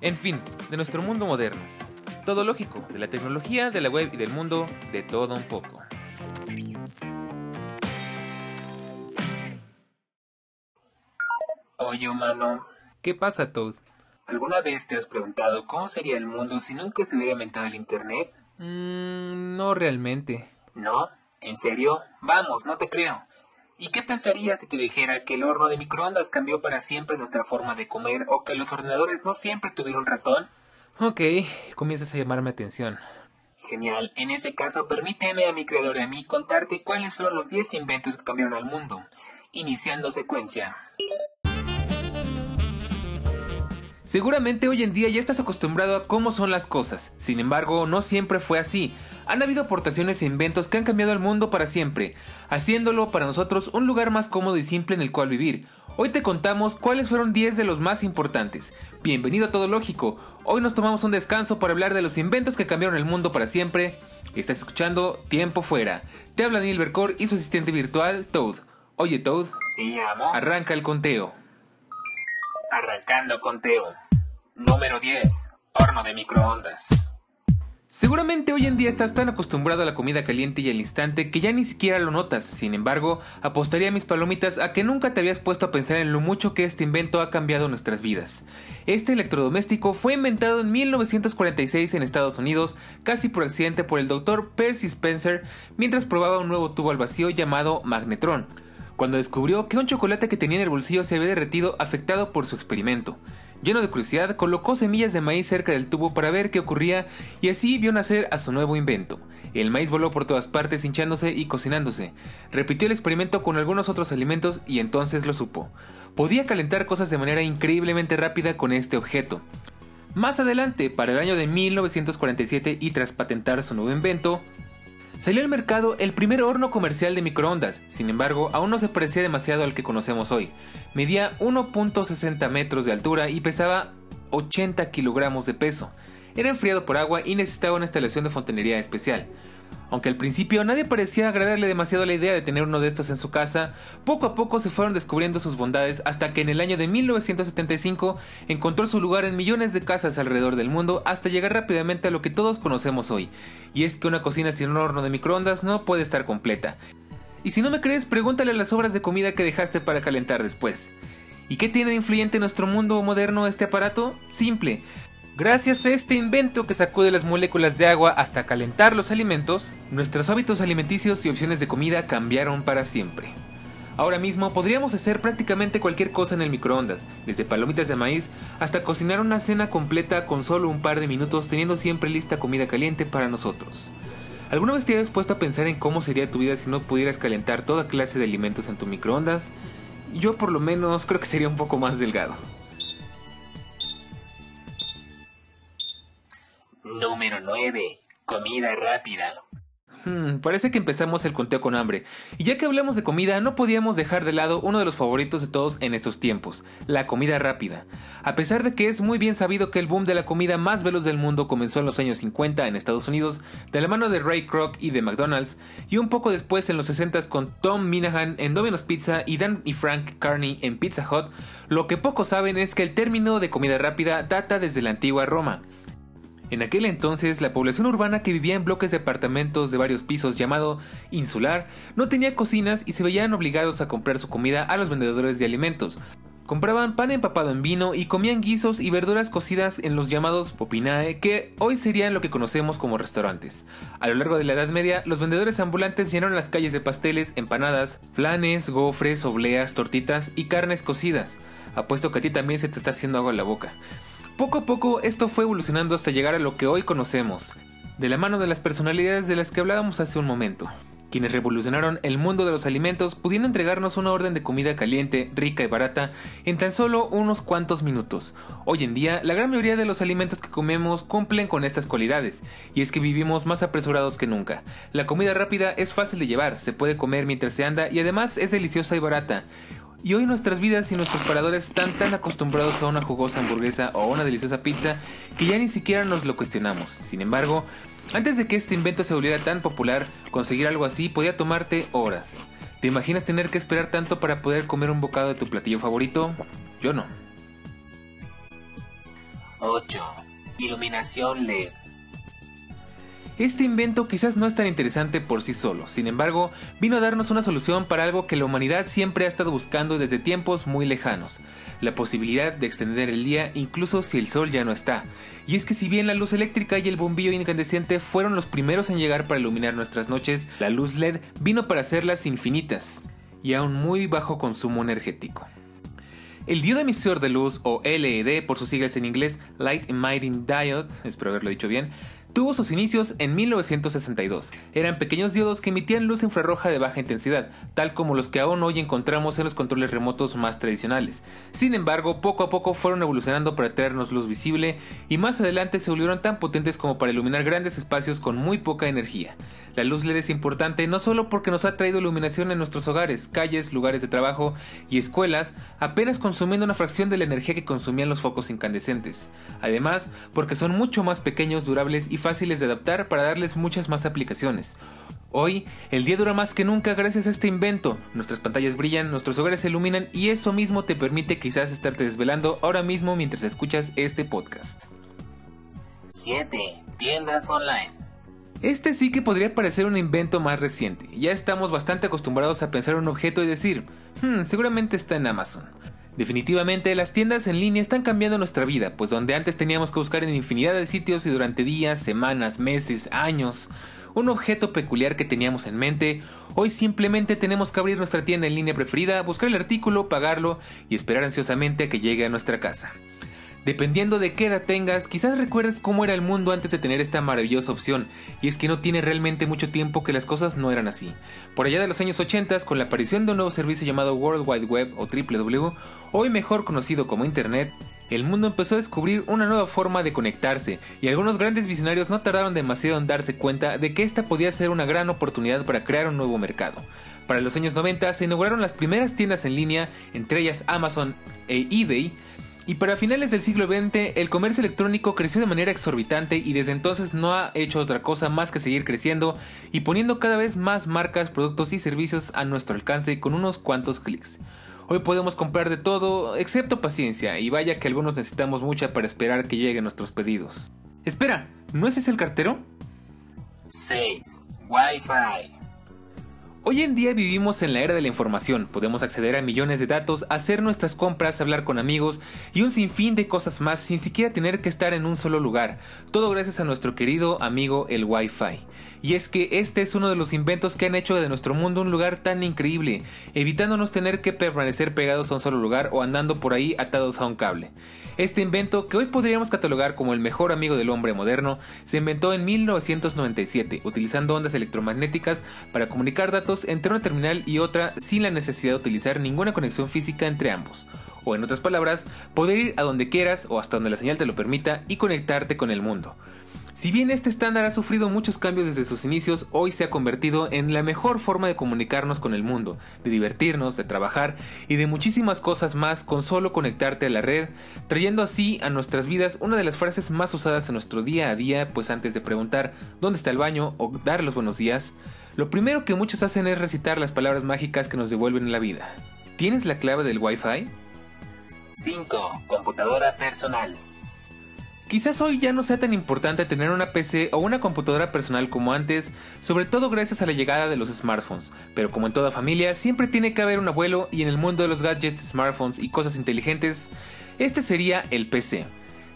En fin, de nuestro mundo moderno. Todo lógico, de la tecnología, de la web y del mundo, de todo un poco. Oye, humano, ¿Qué pasa, Toad? ¿alguna vez te has preguntado cómo sería el mundo si nunca se hubiera inventado el Internet? Mmm, no realmente. ¿No? ¿En serio? Vamos, no te creo. ¿Y qué pensarías si te dijera que el horno de microondas cambió para siempre nuestra forma de comer o que los ordenadores no siempre tuvieron ratón? Ok, comienzas a llamarme atención. Genial. En ese caso, permíteme a mi creador y a mí contarte cuáles fueron los 10 inventos que cambiaron al mundo. Iniciando secuencia. Seguramente hoy en día ya estás acostumbrado a cómo son las cosas, sin embargo no siempre fue así. Han habido aportaciones e inventos que han cambiado el mundo para siempre, haciéndolo para nosotros un lugar más cómodo y simple en el cual vivir. Hoy te contamos cuáles fueron 10 de los más importantes. Bienvenido a Todo Lógico, hoy nos tomamos un descanso para hablar de los inventos que cambiaron el mundo para siempre. Estás escuchando Tiempo Fuera. Te habla Daniel Bercor y su asistente virtual, Toad. Oye Toad, Sí, arranca el conteo. Arrancando conteo. Número 10. Horno de microondas. Seguramente hoy en día estás tan acostumbrado a la comida caliente y al instante que ya ni siquiera lo notas, sin embargo, apostaría mis palomitas a que nunca te habías puesto a pensar en lo mucho que este invento ha cambiado nuestras vidas. Este electrodoméstico fue inventado en 1946 en Estados Unidos, casi por accidente por el Dr. Percy Spencer, mientras probaba un nuevo tubo al vacío llamado magnetron, cuando descubrió que un chocolate que tenía en el bolsillo se había derretido afectado por su experimento. Lleno de curiosidad, colocó semillas de maíz cerca del tubo para ver qué ocurría y así vio nacer a su nuevo invento. El maíz voló por todas partes hinchándose y cocinándose. Repitió el experimento con algunos otros alimentos y entonces lo supo. Podía calentar cosas de manera increíblemente rápida con este objeto. Más adelante, para el año de 1947 y tras patentar su nuevo invento, Salió al mercado el primer horno comercial de microondas, sin embargo, aún no se parecía demasiado al que conocemos hoy. Medía 1.60 metros de altura y pesaba 80 kilogramos de peso. Era enfriado por agua y necesitaba una instalación de fontanería especial. Aunque al principio nadie parecía agradarle demasiado la idea de tener uno de estos en su casa, poco a poco se fueron descubriendo sus bondades hasta que en el año de 1975 encontró su lugar en millones de casas alrededor del mundo hasta llegar rápidamente a lo que todos conocemos hoy. Y es que una cocina sin un horno de microondas no puede estar completa. Y si no me crees, pregúntale a las obras de comida que dejaste para calentar después. ¿Y qué tiene de influyente en nuestro mundo moderno este aparato? Simple. Gracias a este invento que sacude las moléculas de agua hasta calentar los alimentos, nuestros hábitos alimenticios y opciones de comida cambiaron para siempre. Ahora mismo podríamos hacer prácticamente cualquier cosa en el microondas, desde palomitas de maíz hasta cocinar una cena completa con solo un par de minutos teniendo siempre lista comida caliente para nosotros. ¿Alguna vez te habías puesto a pensar en cómo sería tu vida si no pudieras calentar toda clase de alimentos en tu microondas? Yo por lo menos creo que sería un poco más delgado. Número 9. Comida rápida. Hmm, parece que empezamos el conteo con hambre. Y ya que hablamos de comida, no podíamos dejar de lado uno de los favoritos de todos en estos tiempos, la comida rápida. A pesar de que es muy bien sabido que el boom de la comida más veloz del mundo comenzó en los años 50 en Estados Unidos, de la mano de Ray Kroc y de McDonald's, y un poco después en los 60 con Tom Minahan en Domino's Pizza y Dan y Frank Carney en Pizza Hut, lo que pocos saben es que el término de comida rápida data desde la antigua Roma. En aquel entonces, la población urbana que vivía en bloques de apartamentos de varios pisos llamado insular no tenía cocinas y se veían obligados a comprar su comida a los vendedores de alimentos. Compraban pan empapado en vino y comían guisos y verduras cocidas en los llamados popinae, que hoy serían lo que conocemos como restaurantes. A lo largo de la Edad Media, los vendedores ambulantes llenaron las calles de pasteles, empanadas, flanes, gofres, obleas, tortitas y carnes cocidas. Apuesto que a ti también se te está haciendo agua en la boca. Poco a poco esto fue evolucionando hasta llegar a lo que hoy conocemos, de la mano de las personalidades de las que hablábamos hace un momento. quienes revolucionaron el mundo de los alimentos pudiendo entregarnos una orden de comida caliente, rica y barata en tan solo unos cuantos minutos. Hoy en día, la gran mayoría de los alimentos que comemos cumplen con estas cualidades, y es que vivimos más apresurados que nunca. La comida rápida es fácil de llevar, se puede comer mientras se anda y además es deliciosa y barata. Y hoy nuestras vidas y nuestros paradores están tan acostumbrados a una jugosa hamburguesa o una deliciosa pizza que ya ni siquiera nos lo cuestionamos. Sin embargo, antes de que este invento se volviera tan popular, conseguir algo así podía tomarte horas. ¿Te imaginas tener que esperar tanto para poder comer un bocado de tu platillo favorito? Yo no. 8. Iluminación LED. Este invento quizás no es tan interesante por sí solo, sin embargo, vino a darnos una solución para algo que la humanidad siempre ha estado buscando desde tiempos muy lejanos, la posibilidad de extender el día incluso si el sol ya no está. Y es que si bien la luz eléctrica y el bombillo incandescente fueron los primeros en llegar para iluminar nuestras noches, la luz LED vino para hacerlas infinitas y a un muy bajo consumo energético. El diodo emisor de luz, o LED por sus siglas en inglés, Light Emitting Diode, espero haberlo dicho bien, Tuvo sus inicios en 1962. Eran pequeños diodos que emitían luz infrarroja de baja intensidad, tal como los que aún hoy encontramos en los controles remotos más tradicionales. Sin embargo, poco a poco fueron evolucionando para traernos luz visible y más adelante se volvieron tan potentes como para iluminar grandes espacios con muy poca energía. La luz LED es importante no solo porque nos ha traído iluminación en nuestros hogares, calles, lugares de trabajo y escuelas, apenas consumiendo una fracción de la energía que consumían los focos incandescentes. Además, porque son mucho más pequeños, durables y fáciles de adaptar para darles muchas más aplicaciones. Hoy, el día dura más que nunca gracias a este invento. Nuestras pantallas brillan, nuestros hogares se iluminan y eso mismo te permite quizás estarte desvelando ahora mismo mientras escuchas este podcast. 7. Tiendas online. Este sí que podría parecer un invento más reciente. Ya estamos bastante acostumbrados a pensar un objeto y decir, hmm, seguramente está en Amazon. Definitivamente las tiendas en línea están cambiando nuestra vida, pues donde antes teníamos que buscar en infinidad de sitios y durante días, semanas, meses, años, un objeto peculiar que teníamos en mente, hoy simplemente tenemos que abrir nuestra tienda en línea preferida, buscar el artículo, pagarlo y esperar ansiosamente a que llegue a nuestra casa. Dependiendo de qué edad tengas, quizás recuerdes cómo era el mundo antes de tener esta maravillosa opción, y es que no tiene realmente mucho tiempo que las cosas no eran así. Por allá de los años 80, con la aparición de un nuevo servicio llamado World Wide Web o WW, hoy mejor conocido como Internet, el mundo empezó a descubrir una nueva forma de conectarse, y algunos grandes visionarios no tardaron demasiado en darse cuenta de que esta podía ser una gran oportunidad para crear un nuevo mercado. Para los años 90 se inauguraron las primeras tiendas en línea, entre ellas Amazon e eBay, y para finales del siglo XX el comercio electrónico creció de manera exorbitante y desde entonces no ha hecho otra cosa más que seguir creciendo y poniendo cada vez más marcas, productos y servicios a nuestro alcance con unos cuantos clics. Hoy podemos comprar de todo, excepto paciencia, y vaya que algunos necesitamos mucha para esperar que lleguen nuestros pedidos. Espera, ¿no ese es el cartero? 6. Wi-Fi. Hoy en día vivimos en la era de la información, podemos acceder a millones de datos, hacer nuestras compras, hablar con amigos y un sinfín de cosas más sin siquiera tener que estar en un solo lugar, todo gracias a nuestro querido amigo el Wi-Fi. Y es que este es uno de los inventos que han hecho de nuestro mundo un lugar tan increíble, evitándonos tener que permanecer pegados a un solo lugar o andando por ahí atados a un cable. Este invento, que hoy podríamos catalogar como el mejor amigo del hombre moderno, se inventó en 1997, utilizando ondas electromagnéticas para comunicar datos entre una terminal y otra sin la necesidad de utilizar ninguna conexión física entre ambos. O en otras palabras, poder ir a donde quieras o hasta donde la señal te lo permita y conectarte con el mundo. Si bien este estándar ha sufrido muchos cambios desde sus inicios, hoy se ha convertido en la mejor forma de comunicarnos con el mundo, de divertirnos, de trabajar y de muchísimas cosas más con solo conectarte a la red, trayendo así a nuestras vidas una de las frases más usadas en nuestro día a día, pues antes de preguntar dónde está el baño o dar los buenos días, lo primero que muchos hacen es recitar las palabras mágicas que nos devuelven la vida. ¿Tienes la clave del Wi-Fi? 5. Computadora personal. Quizás hoy ya no sea tan importante tener una PC o una computadora personal como antes, sobre todo gracias a la llegada de los smartphones, pero como en toda familia siempre tiene que haber un abuelo y en el mundo de los gadgets, smartphones y cosas inteligentes, este sería el PC.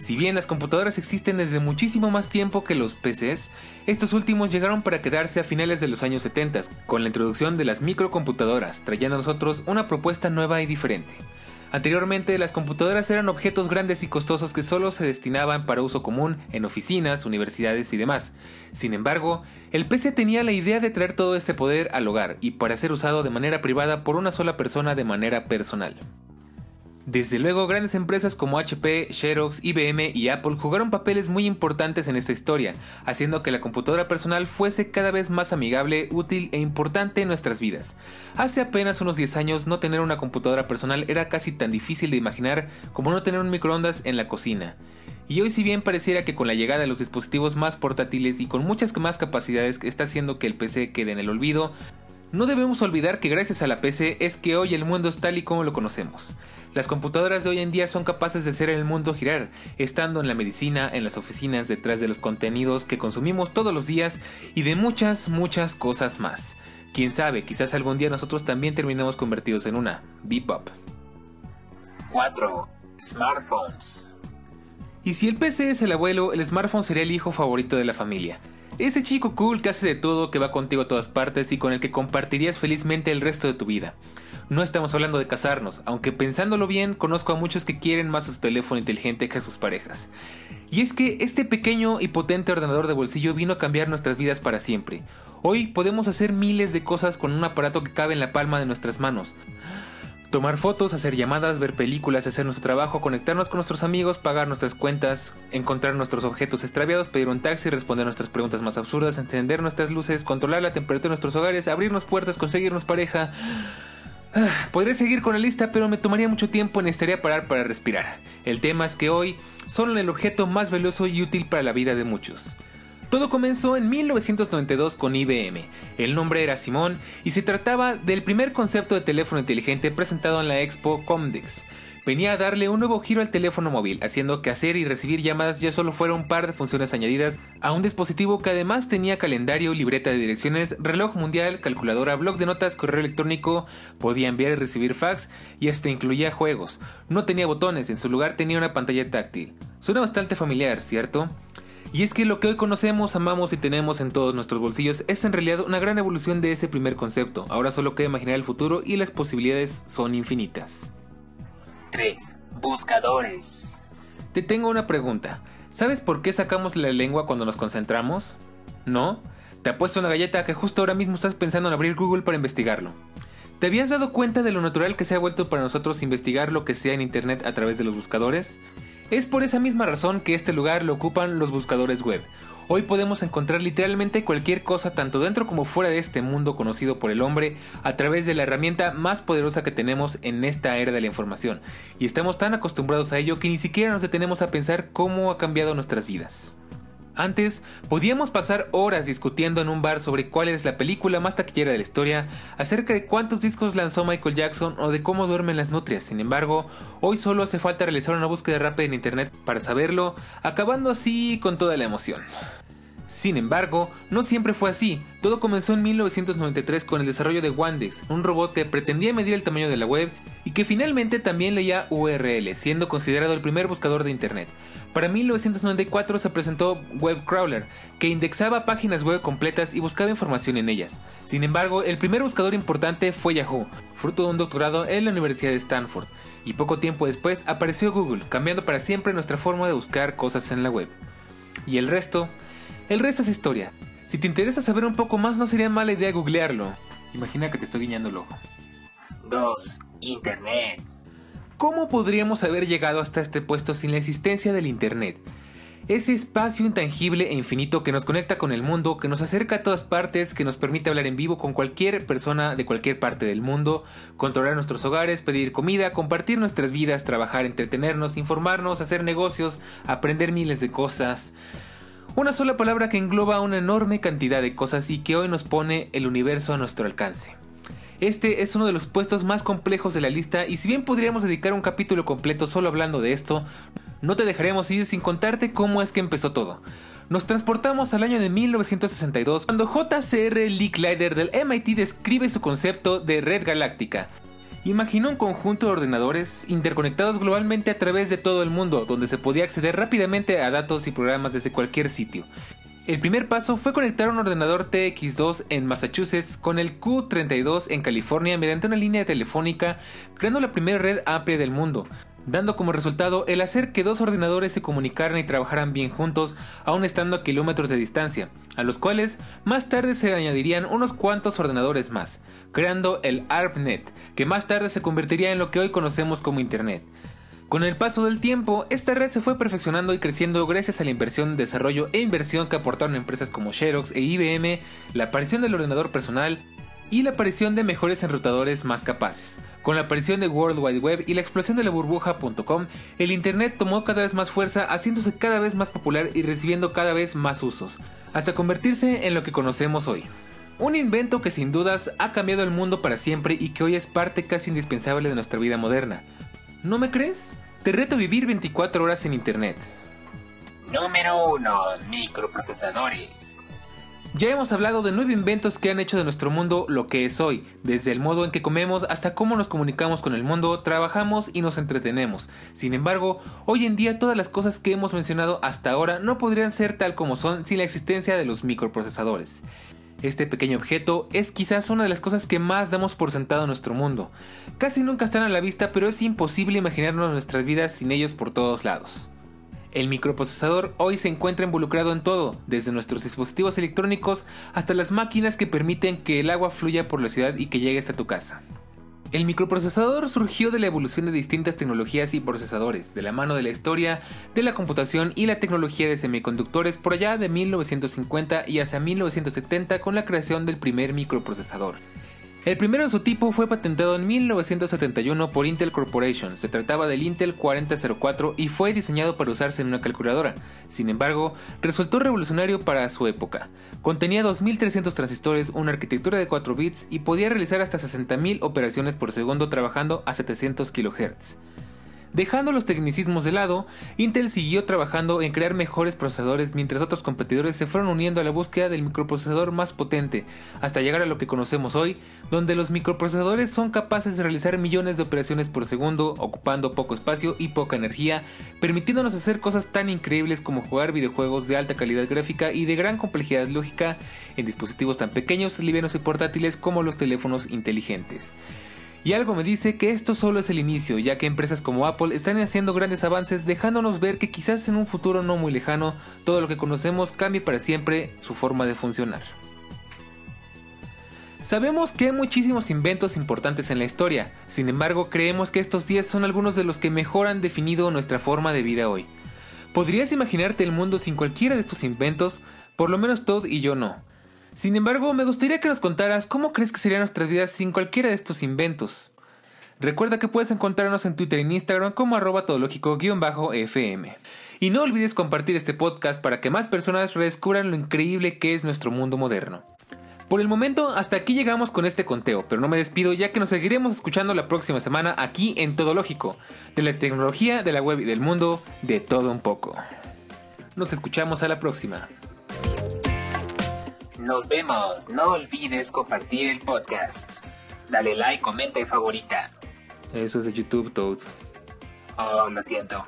Si bien las computadoras existen desde muchísimo más tiempo que los PCs, estos últimos llegaron para quedarse a finales de los años 70 con la introducción de las microcomputadoras, trayendo a nosotros una propuesta nueva y diferente. Anteriormente las computadoras eran objetos grandes y costosos que solo se destinaban para uso común en oficinas, universidades y demás. Sin embargo, el PC tenía la idea de traer todo ese poder al hogar y para ser usado de manera privada por una sola persona de manera personal. Desde luego, grandes empresas como HP, Xerox, IBM y Apple jugaron papeles muy importantes en esta historia, haciendo que la computadora personal fuese cada vez más amigable, útil e importante en nuestras vidas. Hace apenas unos 10 años no tener una computadora personal era casi tan difícil de imaginar como no tener un microondas en la cocina. Y hoy si bien pareciera que con la llegada de los dispositivos más portátiles y con muchas más capacidades está haciendo que el PC quede en el olvido, no debemos olvidar que gracias a la PC es que hoy el mundo es tal y como lo conocemos. Las computadoras de hoy en día son capaces de hacer el mundo girar, estando en la medicina, en las oficinas, detrás de los contenidos que consumimos todos los días y de muchas, muchas cosas más. Quién sabe, quizás algún día nosotros también terminemos convertidos en una Bebop. 4. Smartphones. Y si el PC es el abuelo, el smartphone sería el hijo favorito de la familia. Ese chico cool que hace de todo, que va contigo a todas partes y con el que compartirías felizmente el resto de tu vida. No estamos hablando de casarnos, aunque pensándolo bien, conozco a muchos que quieren más a su teléfono inteligente que a sus parejas. Y es que este pequeño y potente ordenador de bolsillo vino a cambiar nuestras vidas para siempre. Hoy podemos hacer miles de cosas con un aparato que cabe en la palma de nuestras manos. Tomar fotos, hacer llamadas, ver películas, hacer nuestro trabajo, conectarnos con nuestros amigos, pagar nuestras cuentas, encontrar nuestros objetos extraviados, pedir un taxi, responder nuestras preguntas más absurdas, encender nuestras luces, controlar la temperatura de nuestros hogares, abrirnos puertas, conseguirnos pareja. Ah, podría seguir con la lista, pero me tomaría mucho tiempo y necesitaría parar para respirar. El tema es que hoy son el objeto más valioso y útil para la vida de muchos. Todo comenzó en 1992 con IBM. El nombre era Simón y se trataba del primer concepto de teléfono inteligente presentado en la Expo Comdex. Venía a darle un nuevo giro al teléfono móvil, haciendo que hacer y recibir llamadas ya solo fuera un par de funciones añadidas a un dispositivo que además tenía calendario, libreta de direcciones, reloj mundial, calculadora, blog de notas, correo electrónico, podía enviar y recibir fax y hasta incluía juegos. No tenía botones, en su lugar tenía una pantalla táctil. Suena bastante familiar, ¿cierto? Y es que lo que hoy conocemos, amamos y tenemos en todos nuestros bolsillos es en realidad una gran evolución de ese primer concepto. Ahora solo queda imaginar el futuro y las posibilidades son infinitas. 3. Buscadores. Te tengo una pregunta. ¿Sabes por qué sacamos la lengua cuando nos concentramos? ¿No? Te apuesto una galleta que justo ahora mismo estás pensando en abrir Google para investigarlo. ¿Te habías dado cuenta de lo natural que se ha vuelto para nosotros investigar lo que sea en Internet a través de los buscadores? Es por esa misma razón que este lugar lo ocupan los buscadores web. Hoy podemos encontrar literalmente cualquier cosa tanto dentro como fuera de este mundo conocido por el hombre a través de la herramienta más poderosa que tenemos en esta era de la información. Y estamos tan acostumbrados a ello que ni siquiera nos detenemos a pensar cómo ha cambiado nuestras vidas. Antes, podíamos pasar horas discutiendo en un bar sobre cuál es la película más taquillera de la historia, acerca de cuántos discos lanzó Michael Jackson o de cómo duermen las nutrias. Sin embargo, hoy solo hace falta realizar una búsqueda rápida en internet para saberlo, acabando así con toda la emoción. Sin embargo, no siempre fue así. Todo comenzó en 1993 con el desarrollo de Wandex, un robot que pretendía medir el tamaño de la web y que finalmente también leía URL, siendo considerado el primer buscador de Internet. Para 1994 se presentó Webcrawler, que indexaba páginas web completas y buscaba información en ellas. Sin embargo, el primer buscador importante fue Yahoo, fruto de un doctorado en la Universidad de Stanford, y poco tiempo después apareció Google, cambiando para siempre nuestra forma de buscar cosas en la web. Y el resto, el resto es historia. Si te interesa saber un poco más, no sería mala idea googlearlo. Imagina que te estoy guiñando el ojo. 2. Internet. ¿Cómo podríamos haber llegado hasta este puesto sin la existencia del Internet? Ese espacio intangible e infinito que nos conecta con el mundo, que nos acerca a todas partes, que nos permite hablar en vivo con cualquier persona de cualquier parte del mundo, controlar nuestros hogares, pedir comida, compartir nuestras vidas, trabajar, entretenernos, informarnos, hacer negocios, aprender miles de cosas. Una sola palabra que engloba una enorme cantidad de cosas y que hoy nos pone el universo a nuestro alcance. Este es uno de los puestos más complejos de la lista y si bien podríamos dedicar un capítulo completo solo hablando de esto, no te dejaremos ir sin contarte cómo es que empezó todo. Nos transportamos al año de 1962 cuando J.C.R. Licklider del MIT describe su concepto de red galáctica. Imaginó un conjunto de ordenadores interconectados globalmente a través de todo el mundo, donde se podía acceder rápidamente a datos y programas desde cualquier sitio. El primer paso fue conectar un ordenador TX2 en Massachusetts con el Q32 en California mediante una línea telefónica, creando la primera red amplia del mundo, dando como resultado el hacer que dos ordenadores se comunicaran y trabajaran bien juntos, aun estando a kilómetros de distancia, a los cuales más tarde se añadirían unos cuantos ordenadores más, creando el ARPANET, que más tarde se convertiría en lo que hoy conocemos como Internet. Con el paso del tiempo, esta red se fue perfeccionando y creciendo gracias a la inversión, desarrollo e inversión que aportaron empresas como Xerox e IBM, la aparición del ordenador personal, y la aparición de mejores enrutadores más capaces. Con la aparición de World Wide Web y la explosión de la burbuja.com, el Internet tomó cada vez más fuerza, haciéndose cada vez más popular y recibiendo cada vez más usos, hasta convertirse en lo que conocemos hoy. Un invento que sin dudas ha cambiado el mundo para siempre y que hoy es parte casi indispensable de nuestra vida moderna. ¿No me crees? Te reto a vivir 24 horas en Internet. Número 1. Microprocesadores. Ya hemos hablado de nueve inventos que han hecho de nuestro mundo lo que es hoy, desde el modo en que comemos hasta cómo nos comunicamos con el mundo, trabajamos y nos entretenemos. Sin embargo, hoy en día todas las cosas que hemos mencionado hasta ahora no podrían ser tal como son sin la existencia de los microprocesadores. Este pequeño objeto es quizás una de las cosas que más damos por sentado en nuestro mundo. Casi nunca están a la vista, pero es imposible imaginarnos nuestras vidas sin ellos por todos lados. El microprocesador hoy se encuentra involucrado en todo, desde nuestros dispositivos electrónicos hasta las máquinas que permiten que el agua fluya por la ciudad y que llegue hasta tu casa. El microprocesador surgió de la evolución de distintas tecnologías y procesadores, de la mano de la historia de la computación y la tecnología de semiconductores por allá de 1950 y hasta 1970 con la creación del primer microprocesador. El primero de su tipo fue patentado en 1971 por Intel Corporation. Se trataba del Intel 4004 y fue diseñado para usarse en una calculadora. Sin embargo, resultó revolucionario para su época. Contenía 2300 transistores, una arquitectura de 4 bits y podía realizar hasta 60.000 operaciones por segundo trabajando a 700 kHz. Dejando los tecnicismos de lado, Intel siguió trabajando en crear mejores procesadores mientras otros competidores se fueron uniendo a la búsqueda del microprocesador más potente, hasta llegar a lo que conocemos hoy, donde los microprocesadores son capaces de realizar millones de operaciones por segundo, ocupando poco espacio y poca energía, permitiéndonos hacer cosas tan increíbles como jugar videojuegos de alta calidad gráfica y de gran complejidad lógica en dispositivos tan pequeños, livianos y portátiles como los teléfonos inteligentes. Y algo me dice que esto solo es el inicio, ya que empresas como Apple están haciendo grandes avances dejándonos ver que quizás en un futuro no muy lejano todo lo que conocemos cambie para siempre su forma de funcionar. Sabemos que hay muchísimos inventos importantes en la historia, sin embargo creemos que estos 10 son algunos de los que mejor han definido nuestra forma de vida hoy. ¿Podrías imaginarte el mundo sin cualquiera de estos inventos? Por lo menos Todd y yo no. Sin embargo, me gustaría que nos contaras cómo crees que serían nuestras vidas sin cualquiera de estos inventos. Recuerda que puedes encontrarnos en Twitter y Instagram como arroba todológico-fm. Y no olvides compartir este podcast para que más personas redescubran lo increíble que es nuestro mundo moderno. Por el momento, hasta aquí llegamos con este conteo, pero no me despido ya que nos seguiremos escuchando la próxima semana aquí en Todo Lógico, de la tecnología, de la web y del mundo, de todo un poco. Nos escuchamos a la próxima. Nos vemos. No olvides compartir el podcast. Dale like, comenta y favorita. Eso es de YouTube, Toad. Oh, lo siento.